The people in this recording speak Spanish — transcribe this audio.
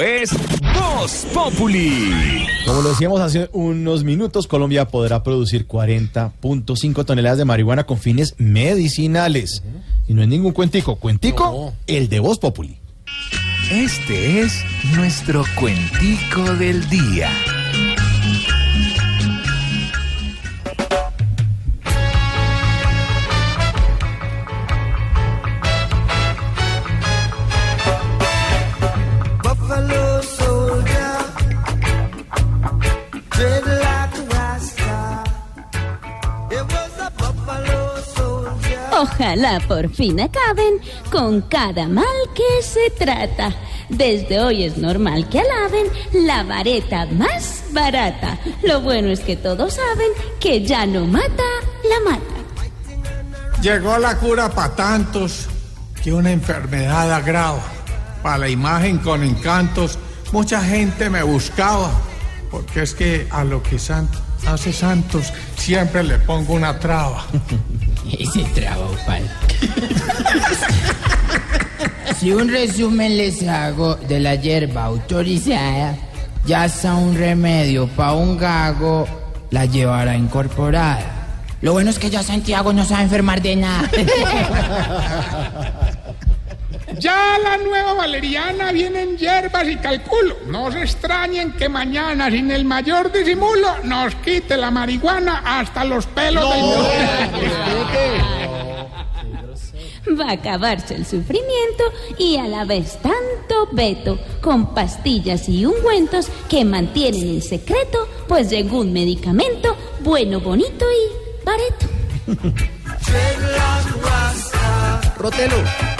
Es Voz Populi. Como lo decíamos hace unos minutos, Colombia podrá producir 40.5 toneladas de marihuana con fines medicinales. Y no es ningún cuentico. Cuentico, el de Voz Populi. Este es nuestro cuentico del día. Ojalá por fin acaben con cada mal que se trata. Desde hoy es normal que alaben la vareta más barata. Lo bueno es que todos saben que ya no mata, la mata. Llegó la cura para tantos que una enfermedad agrava. Para la imagen con encantos, mucha gente me buscaba. Porque es que a lo que san- hace Santos siempre le pongo una traba. Ese trabajo, pal. Si un resumen les hago de la hierba autorizada, ya está un remedio pa' un gago, la llevará incorporada. Lo bueno es que ya Santiago no sabe enfermar de nada. Ya la nueva valeriana viene en hierbas y calculo. No se extrañen que mañana, sin el mayor disimulo, nos quite la marihuana hasta los pelos del Va a acabarse el sufrimiento y a la vez tanto veto con pastillas y ungüentos que mantienen en secreto, pues llegó un medicamento bueno, bonito y rasta. Rotelo.